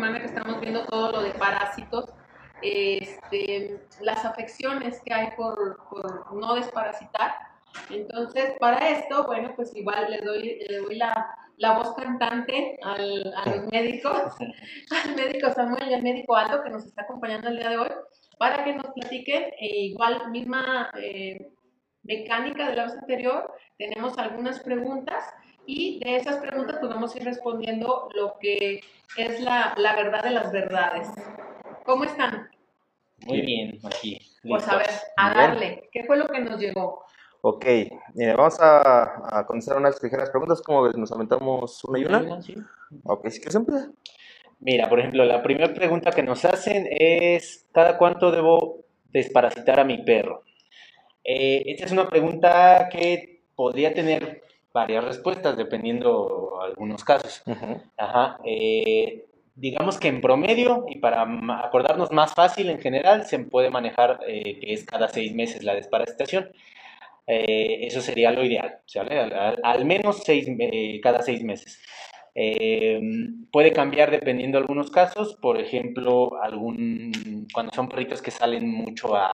semana que estamos viendo todo lo de parásitos, este, las afecciones que hay por, por no desparasitar. Entonces, para esto, bueno, pues igual le doy, le doy la, la voz cantante al, a los médicos, al médico Samuel y al médico Aldo que nos está acompañando el día de hoy, para que nos platiquen eh, igual misma eh, mecánica de la vez anterior. Tenemos algunas preguntas y de esas preguntas pues vamos a ir respondiendo lo que es la, la verdad de las verdades. ¿Cómo están? Muy bien, aquí. Pues a ver, a darle. ¿Qué fue lo que nos llegó? Ok, vamos a, a contestar unas ligeras preguntas. ¿Cómo ves? ¿Nos aventamos una y una? Sí. Ok, si quieres empezar. Mira, por ejemplo, la primera pregunta que nos hacen es, ¿cada cuánto debo desparasitar a mi perro? Eh, esta es una pregunta que podría tener varias respuestas dependiendo algunos casos. Ajá. eh, digamos que en promedio, y para acordarnos más fácil en general, se puede manejar eh, que es cada seis meses la desparasitación. Eh, eso sería lo ideal, ¿sale? Al, menos seis, cada seis meses. Eh, puede cambiar dependiendo de algunos casos, por ejemplo, algún, cuando son perritos que salen mucho a,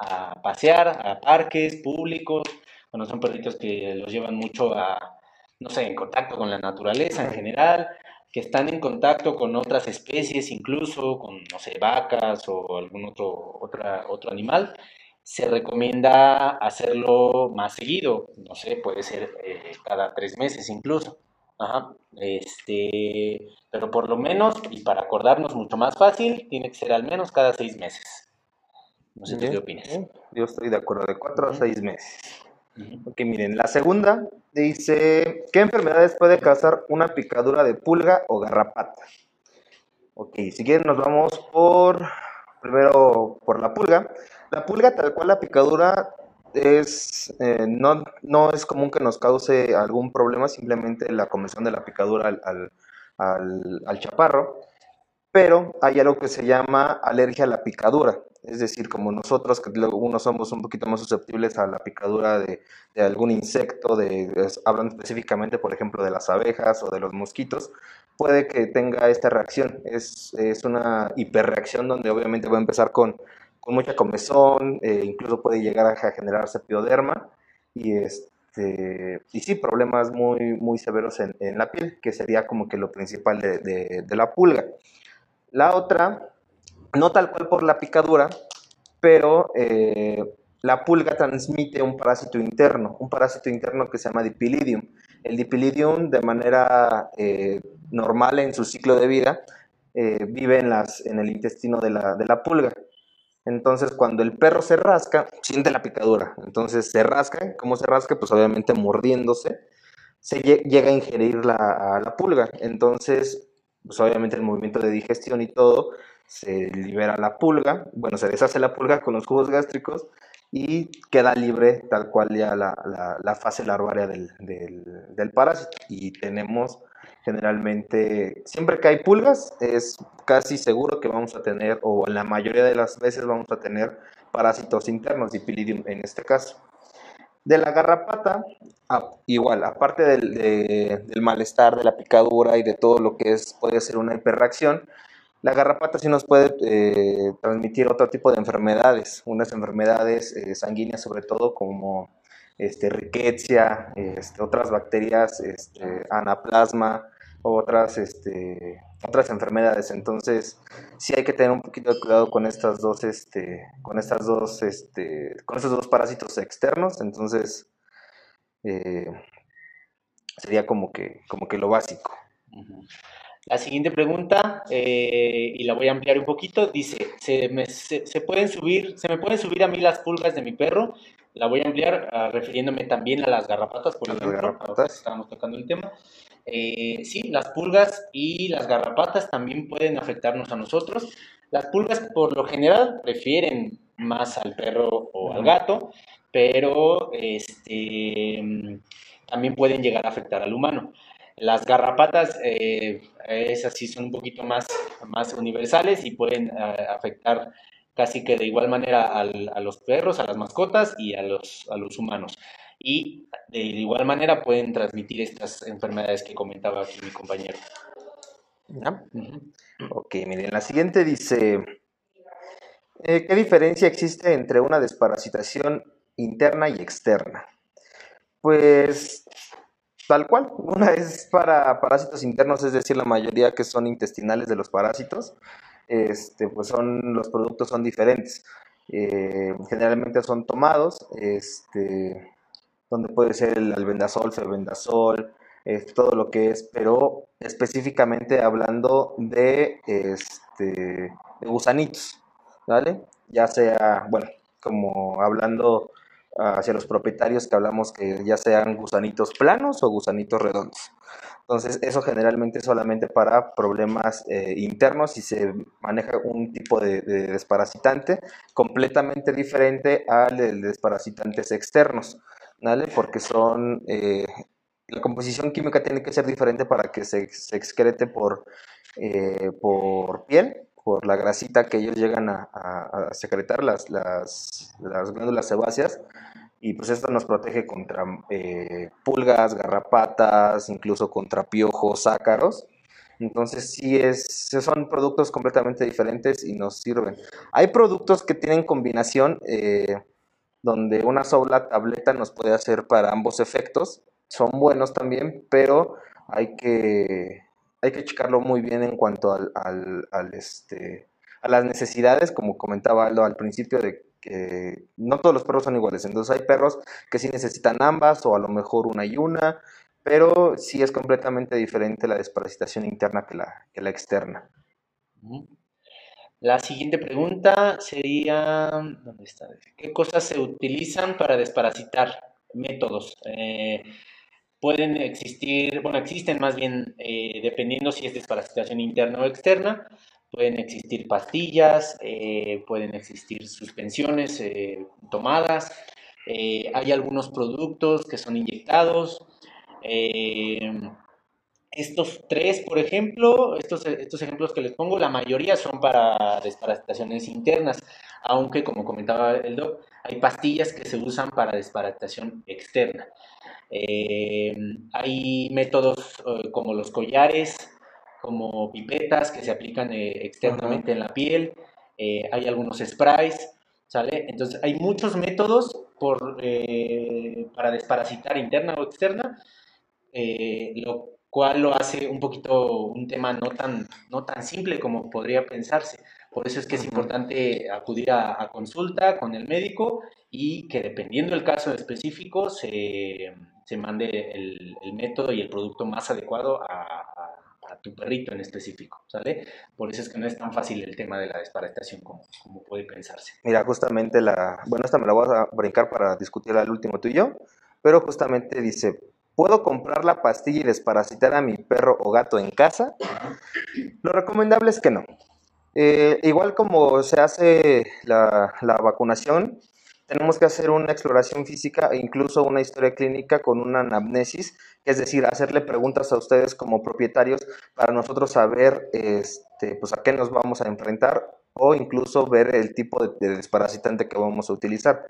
a pasear, a parques públicos, cuando son perritos que los llevan mucho a, no sé, en contacto con la naturaleza en general, que están en contacto con otras especies, incluso con, no sé, vacas o algún otro, otra, otro animal, se recomienda hacerlo más seguido, no sé, puede ser eh, cada tres meses incluso. Ajá, este, pero por lo menos, y para acordarnos mucho más fácil, tiene que ser al menos cada seis meses. No sé tú qué opinas. bien. Yo estoy de acuerdo, de cuatro a seis meses. Ok, miren, la segunda dice, ¿qué enfermedades puede causar una picadura de pulga o garrapata? Ok, si quieren nos vamos por, primero por la pulga. La pulga, tal cual la picadura, es, eh, no, no es común que nos cause algún problema, simplemente la comezón de la picadura al- al chaparro, pero hay algo que se llama alergia a la picadura. Es decir, como nosotros, que luego unos somos un poquito más susceptibles a la picadura de, algún insecto, de, hablando específicamente, por ejemplo, de las abejas o de los mosquitos, puede que tenga esta reacción. Es, una hiperreacción donde obviamente va a empezar con, mucha comezón, eh, incluso puede llegar a generarse pioderma y, este, y sí, problemas muy, severos en, la piel, que sería como que lo principal de la pulga. La otra, no tal cual por la picadura, pero eh, la pulga transmite un parásito interno, un parásito interno que se llama dipilidium. El dipilidium, de manera eh, normal en su ciclo de vida, eh, vive en, las, en el intestino de la, de la pulga. Entonces, cuando el perro se rasca, siente la picadura. Entonces, se rasca. ¿Cómo se rasca? Pues obviamente mordiéndose. Se lle- llega a ingerir la, la pulga. Entonces, pues obviamente el movimiento de digestión y todo, se libera la pulga. Bueno, se deshace la pulga con los jugos gástricos y queda libre tal cual ya la, la- fase larvaria del, del- del parásito. Y tenemos generalmente, siempre que hay pulgas, es casi seguro que vamos a tener, o la mayoría de las veces vamos a tener parásitos internos, dipilidium en este caso. De la garrapata, igual, aparte del, de- del malestar, de la picadura y de todo lo que es, puede ser una hiperreacción, la garrapata sí nos puede eh, transmitir otro tipo de enfermedades, unas enfermedades eh, sanguíneas sobre todo como este, riquecia, este, otras bacterias, este, anaplasma, otras, este, otras enfermedades. Entonces, sí hay que tener un poquito de cuidado con estas dos, este, con estas dos, este, con estos dos parásitos externos. Entonces, eh, sería como que, como que lo básico. La siguiente pregunta, eh, y la voy a ampliar un poquito, dice, ¿se me, se, se pueden subir, ¿se me pueden subir a mí las pulgas de mi perro? La voy a ampliar ah, refiriéndome también a las garrapatas, por las ejemplo, garrapatas. estábamos tocando el tema. Eh, sí, las pulgas y las garrapatas también pueden afectarnos a nosotros. Las pulgas por lo general prefieren más al perro o al gato, pero este, también pueden llegar a afectar al humano. Las garrapatas, eh, esas sí son un poquito más, más universales y pueden eh, afectar casi que de igual manera al- a los perros, a las mascotas y a los, a los humanos. Y de igual manera pueden transmitir estas enfermedades que comentaba aquí mi compañero. ¿Ya? Ok, miren, la siguiente dice, eh, ¿qué diferencia existe entre una desparasitación interna y externa? Pues tal cual, una es para parásitos internos, es decir, la mayoría que son intestinales de los parásitos, este, pues son, los productos son diferentes. Eh, generalmente son tomados, este, donde puede ser el albendazol, febendazol, todo lo que es, pero específicamente hablando de, este, de gusanitos, ¿vale? Ya sea, bueno, como hablando hacia los propietarios que hablamos que ya sean gusanitos planos o gusanitos redondos. Entonces, eso generalmente solamente para problemas eh, internos y se maneja un tipo de, desparasitante completamente diferente al de desparasitantes externos, ¿vale? Porque son, eh, la composición química tiene que ser diferente para que se, excrete por, eh, por piel, por la grasita que ellos llegan a, secretar, las, las, las glándulas sebáceas, y pues esto nos protege contra eh, pulgas, garrapatas, incluso contra piojos, ácaros. Entonces sí es, son productos completamente diferentes y nos sirven. Hay productos que tienen combinación donde una sola tableta nos puede hacer para ambos efectos. Son buenos también, pero hay que, hay que checarlo muy bien en cuanto al, al, este, a las necesidades, como comentaba Aldo al principio, de que no todos los perros son iguales. Entonces hay perros que sí necesitan ambas o a lo mejor una y una, pero sí es completamente diferente la desparasitación interna que la, que la externa. La siguiente pregunta sería, ¿dónde está? ¿Qué cosas se utilizan para desparasitar? Métodos. Eh, pueden existir, bueno, existen más bien, eh, dependiendo si es desparasitación interna o externa, Pueden existir pastillas, eh, pueden existir suspensiones tomadas, hay algunos productos que son inyectados. Estos tres, por ejemplo, estos, estos ejemplos que les pongo, la mayoría son para desparasitaciones internas, aunque como comentaba el doc, hay pastillas que se usan para desparasitación externa. hay métodos como los collares, como pipetas que se aplican eh, externamente en la piel, eh, hay algunos sprays, ¿sale? Entonces hay muchos métodos por, eh, para desparasitar interna o externa, lo cual lo hace un poquito un tema no tan, no tan simple como podría pensarse. Por eso es que es importante acudir a, consulta con el médico y que dependiendo del caso específico se, se mande el, el, método y el producto más adecuado a, a tu perrito en específico, ¿sale? Por eso es que no es tan fácil el tema de la desparasitación como, como puede pensarse. Mira, justamente la, bueno, esta me la voy a brincar para discutir al último tú y yo, pero justamente dice, ¿puedo comprar la pastilla y desparasitar a mi perro o gato en casa? Lo recomendable es que no. Eh, igual como se hace la, vacunación, tenemos que hacer una exploración física e incluso una historia clínica con una anamnesis, es decir, hacerle preguntas a ustedes como propietarios para nosotros saber este, pues, a qué nos vamos a enfrentar o incluso ver el tipo de, desparasitante que vamos a utilizar.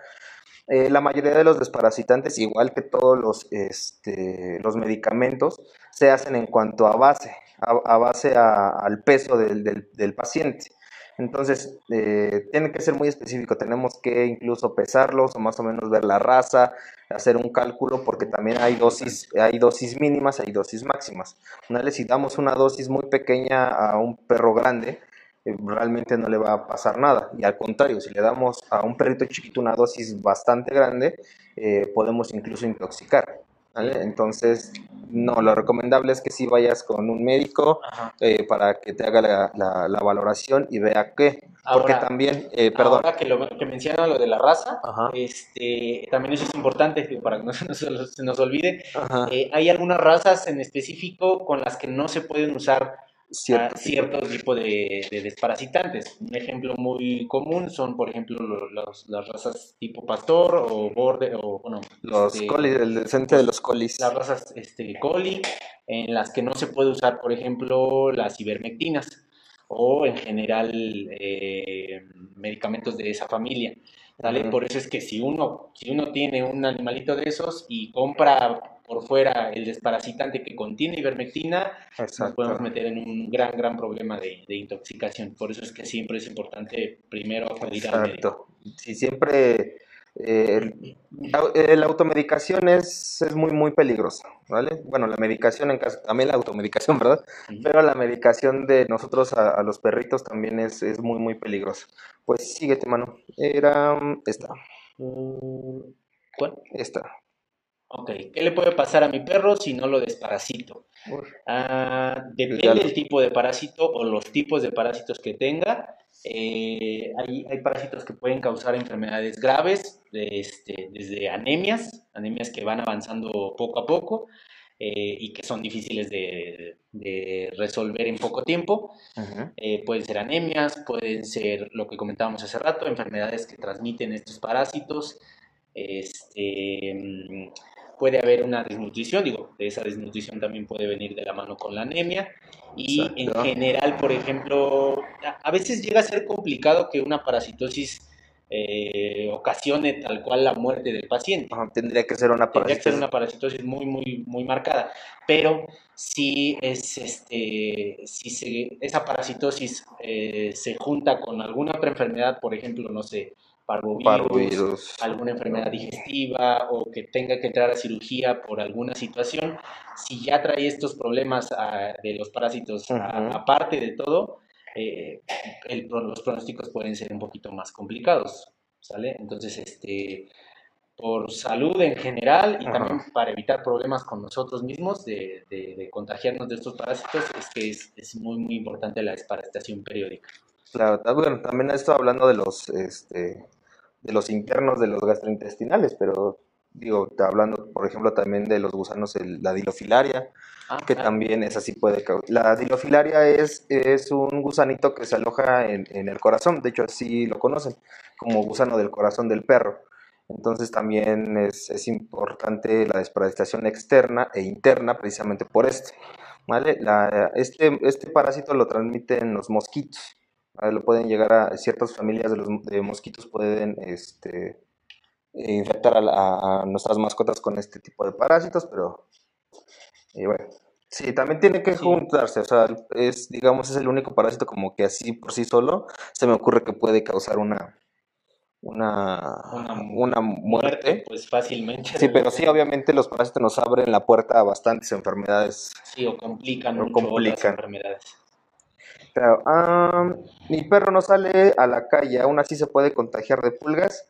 Eh, la mayoría de los desparasitantes, igual que todos los, este, los medicamentos, se hacen en cuanto a base, a, base al peso del paciente. Entonces, eh, tiene que ser muy específico. Tenemos que incluso pesarlos o más o menos ver la raza, hacer un cálculo, porque también hay dosis, hay dosis mínimas, hay dosis máximas. Si damos una dosis muy pequeña a un perro grande, realmente no le va a pasar nada. Y al contrario, si le damos a un perrito chiquito una dosis bastante grande, eh, podemos incluso intoxicar. Entonces, no, lo recomendable es que si vayas con un médico eh, para que te haga la, valoración y vea qué. Porque también, eh, perdón. Ahora que, lo, que menciona lo de la raza, este, también eso es importante para que no se nos, olvide. Eh, hay algunas razas en específico con las que no se pueden usar cierto, tipo de, desparasitantes. Un ejemplo muy común son, por ejemplo, las razas tipo pastor o borde o bueno, los este, colis, el decente de los colis. Las razas este, coli, en las que no se puede usar, por ejemplo, las ivermectinas o en general eh, medicamentos de esa familia. Por eso es que si uno, si uno tiene un animalito de esos y compra por fuera el desparasitante que contiene ivermectina, nos Exacto. podemos meter en un gran, gran problema de, de intoxicación. Por eso es que siempre es importante primero acudir al médico. Exacto. Si siempre eh, eh, la automedicación es, es muy, muy peligrosa, ¿vale? Bueno, la medicación en caso, también la automedicación, ¿verdad? Pero la medicación de nosotros a, a los perritos también es, es muy, muy peligrosa. Pues síguete, mano. Era mm, esta. ¿Cuál? Esta. Ok, ¿qué le puede pasar a mi perro si no lo desparasito? Ah, depende del tipo de parásito o los tipos de parásitos que tenga. Eh, hay, hay parásitos que pueden causar enfermedades graves, este, desde anemias, anemias que van avanzando poco a poco eh, y que son difíciles de, de resolver en poco tiempo. Eh, pueden ser anemias, pueden ser lo que comentábamos hace rato, enfermedades que transmiten estos parásitos. Este, mm, puede haber una desnutrición, digo, de esa desnutrición también puede venir de la mano con la anemia. Y en general, por ejemplo, a, veces llega a ser complicado que una parasitosis eh, ocasione tal cual la muerte del paciente. Ajá, Tendría que ser una Tendría que ser parasitosis. una parasitosis muy, muy, muy marcada. Pero si, es, este, si se- esa parasitosis eh, se junta con alguna otra enfermedad, por ejemplo, no sé, parvovirus, Parvovirus. alguna enfermedad digestiva o que tenga que entrar a cirugía por alguna situación, si ya trae estos problemas ah, de los parásitos a- Ujú. aparte de todo, eh, el los pronósticos pueden ser un poquito más complicados, ¿sale? Entonces, este, por salud en general y también para evitar problemas con nosotros mismos de, de- de contagiarnos de estos parásitos, es que es, es muy, muy importante la desparasitación periódica. Claro, ta- bueno, también estoy hablando de los, este, de los internos de los gastrointestinales, pero digo, hablando, por ejemplo, también de los gusanos, el- la dilofilaria, Ah, que también esa sí puede causar. La dilofilaria es, es un gusanito que se aloja en, en el corazón, de hecho así lo conocen, como gusano del corazón del perro. Entonces también es, es importante la desparasitación externa e interna precisamente por esto. ¿vale? La- este, este parásito lo transmiten los mosquitos. Lo pueden llegar a ciertas familias de, los, de mosquitos pueden este, infectar a, la- a nuestras mascotas con este tipo de parásitos, pero y bueno, sí, también tiene que Sí. juntarse, o sea, es, digamos, es el único parásito como que así por sí solo se me ocurre que puede causar una, una, Una una, muerte. pues fácilmente. Sí, pero sí, obviamente los parásitos nos abren la puerta a bastantes enfermedades. Sí, o complican O mucho complican. enfermedades. Mi perro no sale a la calle, aún así se puede contagiar de pulgas.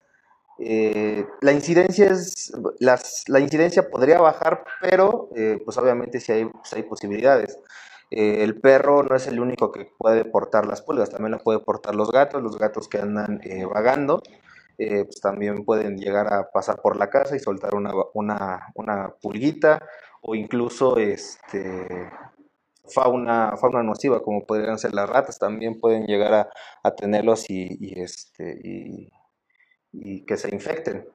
Eh, la incidencia es, las, la incidencia podría bajar, pero eh, pues obviamente sí hay, pues posibilidades. Eh, el perro no es el único que puede portar las pulgas, también lo puede portar los gatos, los gatos que andan vagando, pues también pueden llegar a pasar por la casa y soltar una, una pulguita o incluso este, fauna, fauna nociva, como podrían ser las ratas, también pueden llegar a, a tenerlos y, y, este, y, y que se infecten.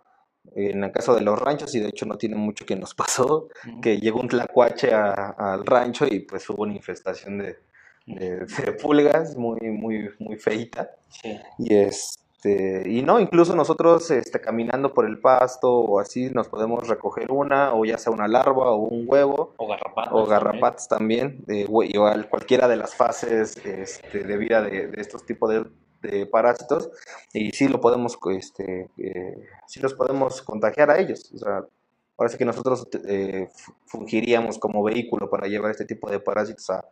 En el caso de los ranchos, y de hecho no tiene mucho que nos pasó, que llegó un tlacuache a- al rancho y pues hubo una infestación de, de- de pulgas muy, muy, muy feita. Sí. Y este, y no, incluso nosotros este, caminando por el pasto o así nos podemos recoger una, o ya sea una larva o un huevo, O garrapatas. o también. garrapatas también, de, hue- igual cualquiera de las fases este, de vida de, de estos tipos de, de parásitos, y sí lo podemos, este, eh, sí los podemos contagiar a ellos. O sea, parece que nosotros eh, fu- fungiríamos como vehículo para llevar este tipo de parásitos a,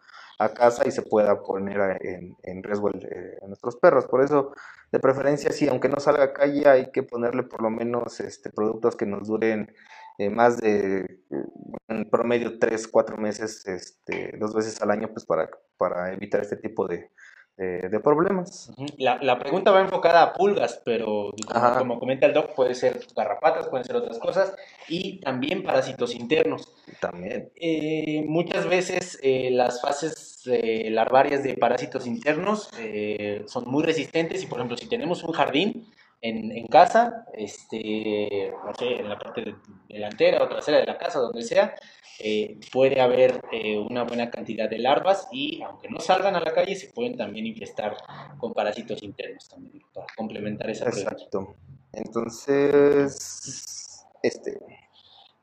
a casa y se pueda poner en, en riesgo el, eh, a nuestros perros. Por eso, de preferencia, sí, aunque no salga a calle, hay que ponerle por lo menos este, productos que nos duren eh, más de eh, en promedio 3, 4 meses, este, dos veces al año, pues para, para evitar este tipo de, de- de problemas. La, la pregunta va enfocada a pulgas, pero como, comenta el doc, puede ser garrapatas, pueden ser otras cosas, y también parásitos internos. También. Eh, muchas veces las fases eh, larvarias de parásitos internos eh, son muy resistentes y, por ejemplo, si tenemos un jardín en, en casa, este, no sé, en la parte de- delantera o trasera de la casa, donde sea, eh, puede haber eh, una buena cantidad de larvas y, aunque no salgan a la calle, se pueden también infestar con parásitos internos también, para complementar esa pregunta. Exacto. Entonces, este,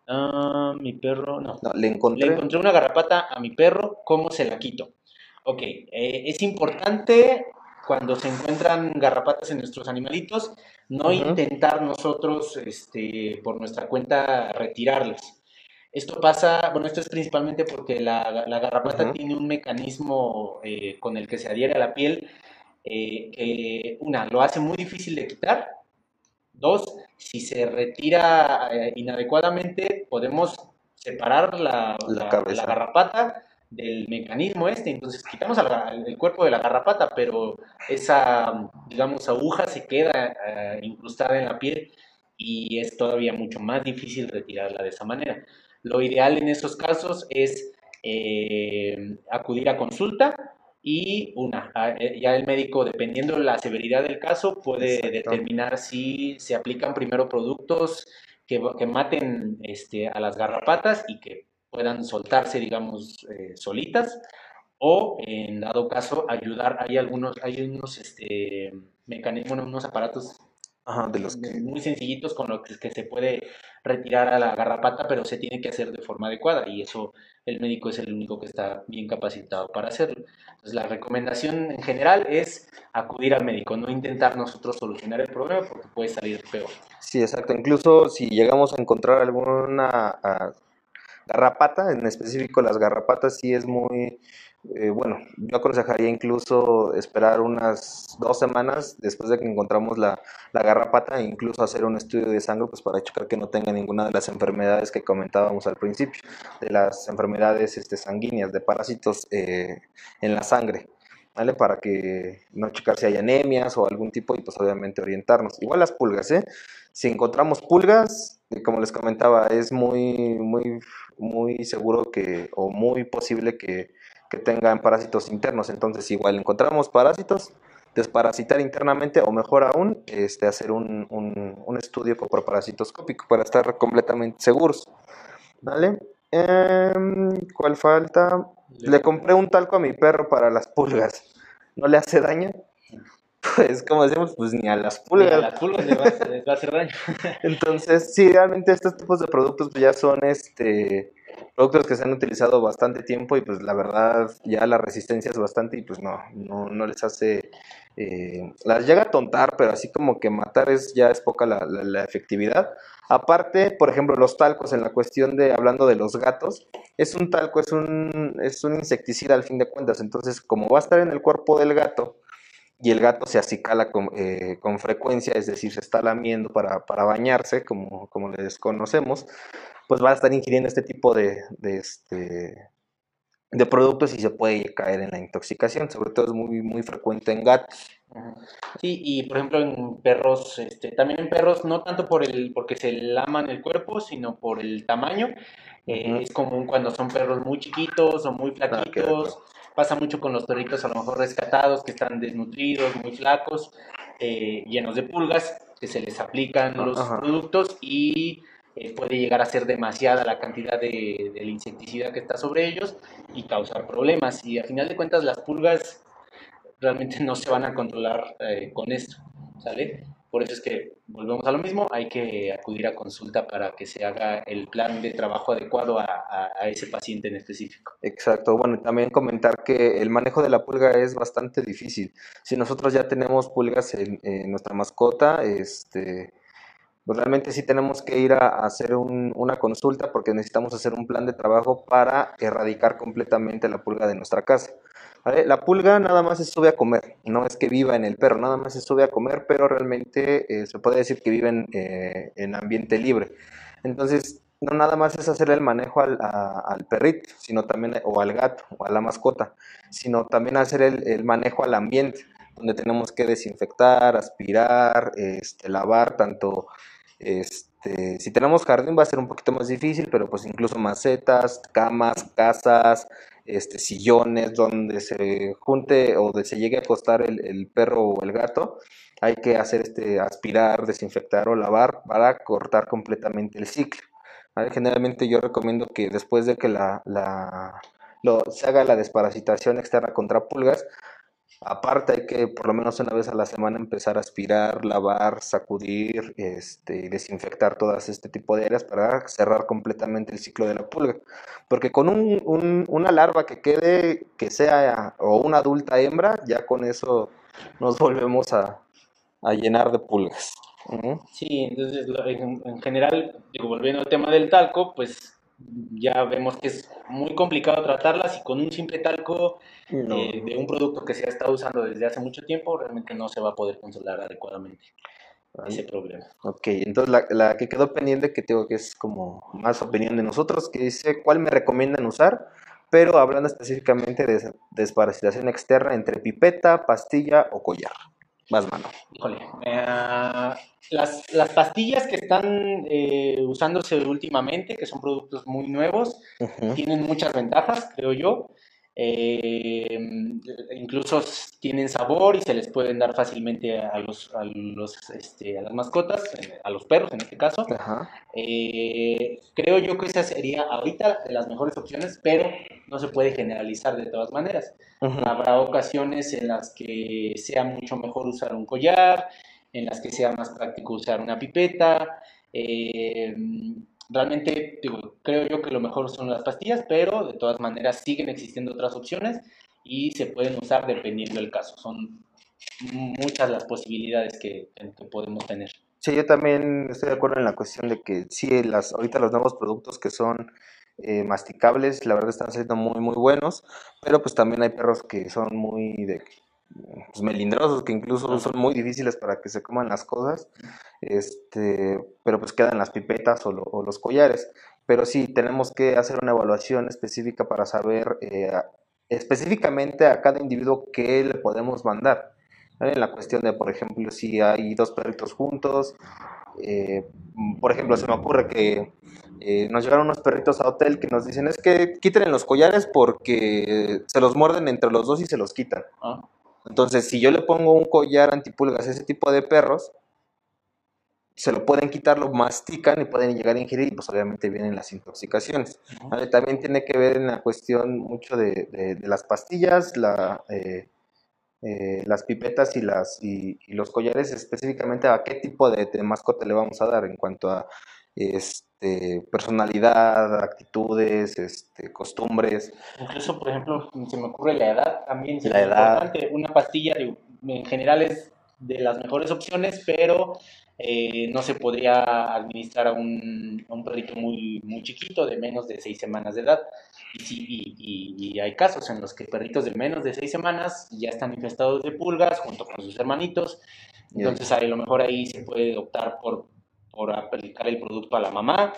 Ah, mi perro, no. no, le encontré. Le encontré una garrapata a mi perro, ¿cómo se la quito? Ok, eh, es importante cuando se encuentran garrapatas en nuestros animalitos, no intentar nosotros, este, por nuestra cuenta, retirarlas. Esto pasa, bueno, esto es principalmente porque la, la garrapata tiene un mecanismo eh, con el que se adhiere a la piel eh, que, una, lo hace muy difícil de quitar. Dos, si se retira eh, inadecuadamente, podemos separar la, La la- cabeza. la garrapata del mecanismo este. Entonces quitamos el cuerpo de la garrapata, pero esa, digamos, aguja se queda eh, incrustada en la piel y es todavía mucho más difícil retirarla de esa manera. Lo ideal en esos casos es eh, acudir a consulta y una, a- eh, ya el médico, dependiendo de la severidad del caso, puede Exacto. determinar si se aplican primero productos que, que maten este, a las garrapatas y que puedan soltarse, digamos, eh, solitas, o en dado caso ayudar, hay algunos, hay unos este, mecanismos, unos aparatos Ajá, de los que. muy sencillitos con los que, que se puede retirar a la garrapata, pero se tiene que hacer de forma adecuada y eso el médico es el único que está bien capacitado para hacerlo. Entonces la recomendación en general es acudir al médico, no intentar nosotros solucionar el problema porque puede salir peor. Sí, exacto. Incluso si llegamos a encontrar alguna ah, garrapata, en específico las garrapatas, sí es muy. Eh, bueno, yo aconsejaría incluso esperar unas dos semanas después de que encontramos la, la garrapata e incluso hacer un estudio de sangre pues para checar que no tenga ninguna de las enfermedades que comentábamos al principio, de las enfermedades este, sanguíneas, de parásitos eh, en la sangre. ¿Vale? Para que no checar si hay anemias o algún tipo y pues obviamente orientarnos. Igual las pulgas, ¿eh? Si encontramos pulgas, eh, como les comentaba, es muy, muy, muy seguro que, o muy posible que, que tengan parásitos internos. Entonces, igual encontramos parásitos, desparasitar internamente o mejor aún, este, hacer un, un, un estudio coproparasitoscópico para estar completamente seguros. ¿Vale? Em, ¿Cuál falta? Le compré un talco a mi perro para las pulgas. ¿No le hace daño? Pues, como decimos, pues ni a las Y a pulgas. las pulgas les va, a hacer daño. Entonces, sí, realmente estos tipos de productos pues, ya son este productos que se han utilizado bastante tiempo y pues la verdad ya la resistencia es bastante y pues no, no, no les hace, eh, las llega a tontar, pero así como que matar es ya es poca la, efectividad. Aparte, por ejemplo, los talcos en la cuestión de, hablando de los gatos, es un talco, es un, es un insecticida al fin de cuentas, entonces como va a estar en el cuerpo del gato, y el gato se acicala con, eh, con frecuencia, es decir, se está lamiendo para, para bañarse, como, como les conocemos, pues va a estar ingiriendo este tipo de, de, este, de productos y se puede caer en la intoxicación, sobre todo es muy, muy frecuente en gatos. Sí, y por ejemplo en perros, este, también en perros, no tanto por el, porque se laman el cuerpo, sino por el tamaño. Eh. Es común cuando son perros muy chiquitos o muy Ah, flaquitos. Pasa mucho con los perritos a lo mejor rescatados, que están desnutridos, muy flacos, eh, llenos de pulgas, que se les aplican los Ajá. productos y eh, puede llegar a ser demasiada la cantidad de, insecticida que está sobre ellos y causar problemas. Y a final de cuentas las pulgas realmente no se van a controlar eh, con esto, ¿sale? Por eso es que volvemos a lo mismo, hay que acudir a consulta para que se haga el plan de trabajo adecuado a, ese paciente en específico. Exacto, bueno, también comentar que el manejo de la pulga es bastante difícil. Si nosotros ya tenemos pulgas en, nuestra mascota, este, pues realmente sí tenemos que ir a, a hacer un- una consulta porque necesitamos hacer un plan de trabajo para erradicar completamente la pulga de nuestra casa. La pulga nada más se sube a comer, no es que viva en el perro, nada más se sube a comer, pero realmente eh, se puede decir que viven eh, en ambiente libre. Entonces, no nada más es hacer el manejo al, al perrito, sino también, o al gato, o a la mascota, sino también hacer el, el manejo al ambiente, donde tenemos que desinfectar, aspirar, este, lavar, tanto, este, si tenemos jardín va a ser un poquito más difícil, pero pues incluso macetas, camas, casas, este, sillones, donde se junte o se llegue a acostar el, perro o el gato, hay que hacer este, aspirar, desinfectar o lavar para cortar completamente el ciclo. ¿vale? Generalmente yo recomiendo que después de que la, la- lo- se haga la desparasitación externa contra pulgas, Aparte hay que por lo menos una vez a la semana empezar a aspirar, lavar, sacudir, este, desinfectar todas este tipo de áreas para cerrar completamente el ciclo de la pulga. Porque con un, un, una larva que quede, que sea o una adulta hembra, ya con eso nos volvemos a, a llenar de pulgas. Sí, entonces en, en general, digo, volviendo al tema del talco, pues ya vemos que es muy complicado tratarlas y con un simple talco No. eh, de un producto que se ha estado usando desde hace mucho tiempo, realmente no se va a poder controlar adecuadamente ese problema. Ok, entonces la, la que quedó pendiente, que tengo que es como más opinión de nosotros, que dice cuál me recomiendan usar, pero hablando específicamente de des- desparasitación externa entre pipeta, pastilla o collar. Más mano. Híjole, eh, las, las pastillas que están eh, usándose últimamente, que son productos muy nuevos, tienen muchas ventajas, creo yo. Eh, incluso tienen sabor y se les pueden dar fácilmente a, los, a, los, este, a las mascotas, a los perros en este caso. Eh, creo yo que esa sería ahorita de las mejores opciones, pero no se puede generalizar de todas maneras. Habrá ocasiones en las que sea mucho mejor usar un collar, en las que sea más práctico usar una pipeta. eh, realmente digo, creo yo que lo mejor son las pastillas, pero de todas maneras siguen existiendo otras opciones y se pueden usar dependiendo del caso. Son muchas las posibilidades que, podemos tener. Sí, yo también estoy de acuerdo en la cuestión de que sí, las, ahorita los nuevos productos que son eh, masticables, la verdad están siendo muy, muy buenos, pero pues también hay perros que son muy de, pues, melindrosos, que incluso son muy difíciles para que se coman las cosas, este, pero pues quedan las pipetas o, lo- o los collares. Pero sí, tenemos que hacer una evaluación específica para saber eh, específicamente a cada individuo qué le podemos mandar. En la cuestión de, por ejemplo, si hay dos perritos juntos, eh, por ejemplo, se me ocurre que eh, nos llegaron unos perritos a hotel que nos dicen es que quiten los collares porque se los muerden entre los dos y se los quitan. ¿ah? Entonces, si yo le pongo un collar antipulgas a ese tipo de perros, se lo pueden quitar, lo mastican y pueden llegar a ingerir y pues obviamente vienen las intoxicaciones. También tiene que ver en la cuestión mucho de, de- de las pastillas, la, eh, eh, las pipetas y, las, y, y los collares, específicamente a qué tipo de, de mascota le vamos a dar en cuanto a este, personalidad, actitudes, este, costumbres. Incluso, por ejemplo, se me ocurre la edad también. La edad. importante. Una pastilla, en general, es de las mejores opciones, pero eh, no se podría administrar a un, a un perrito muy, muy chiquito, de menos de seis semanas de edad. Y, sí, y, y- y hay casos en los que perritos de menos de seis semanas ya están infestados de pulgas junto con sus hermanitos. Entonces, a lo mejor ahí se puede optar por, por aplicar el producto a la mamá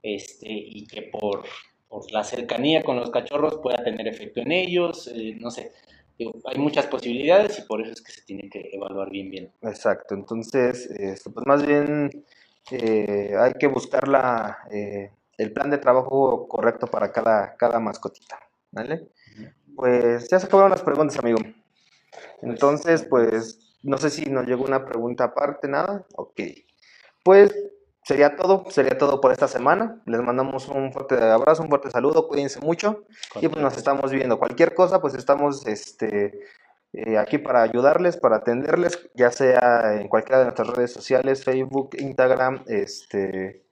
este, y que por, por la cercanía con los cachorros pueda tener efecto en ellos, eh, no sé. Digo, hay muchas posibilidades y por eso es que se tiene que evaluar bien bien. Exacto, entonces, este, pues más bien eh, hay que buscar la, eh, el plan de trabajo correcto para cada, cada mascotita, ¿vale? Pues ya se acabaron las preguntas, amigo. Entonces, pues, no sé si nos llegó una pregunta aparte, nada. Ok. Pues sería todo, sería todo por esta semana. Les mandamos un fuerte abrazo, un fuerte saludo, cuídense mucho y pues nos estamos viendo. Cualquier cosa, pues estamos este, eh, aquí para ayudarles, para atenderles, ya sea en cualquiera de nuestras redes sociales, Facebook, Instagram, este,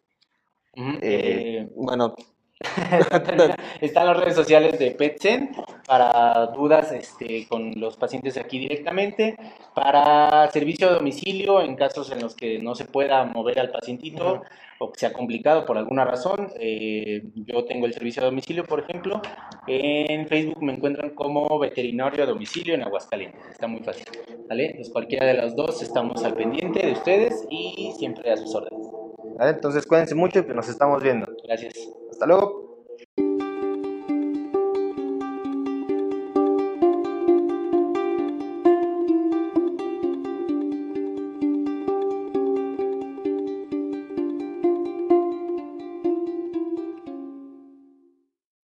eh, eh, bueno, Están las redes sociales de PetSen para dudas este, con los pacientes aquí directamente, para servicio a domicilio en casos en los que no se pueda mover al pacientito Ujú. o que sea complicado por alguna razón. eh, yo tengo el servicio a domicilio, por ejemplo. En Facebook me encuentran como veterinario a domicilio en Aguascalientes. Está muy fácil. ¿vale? Entonces cualquiera de las dos estamos al pendiente de ustedes y siempre a sus órdenes. ¿vale? entonces cuídense mucho y nos estamos viendo. Gracias. Hasta luego.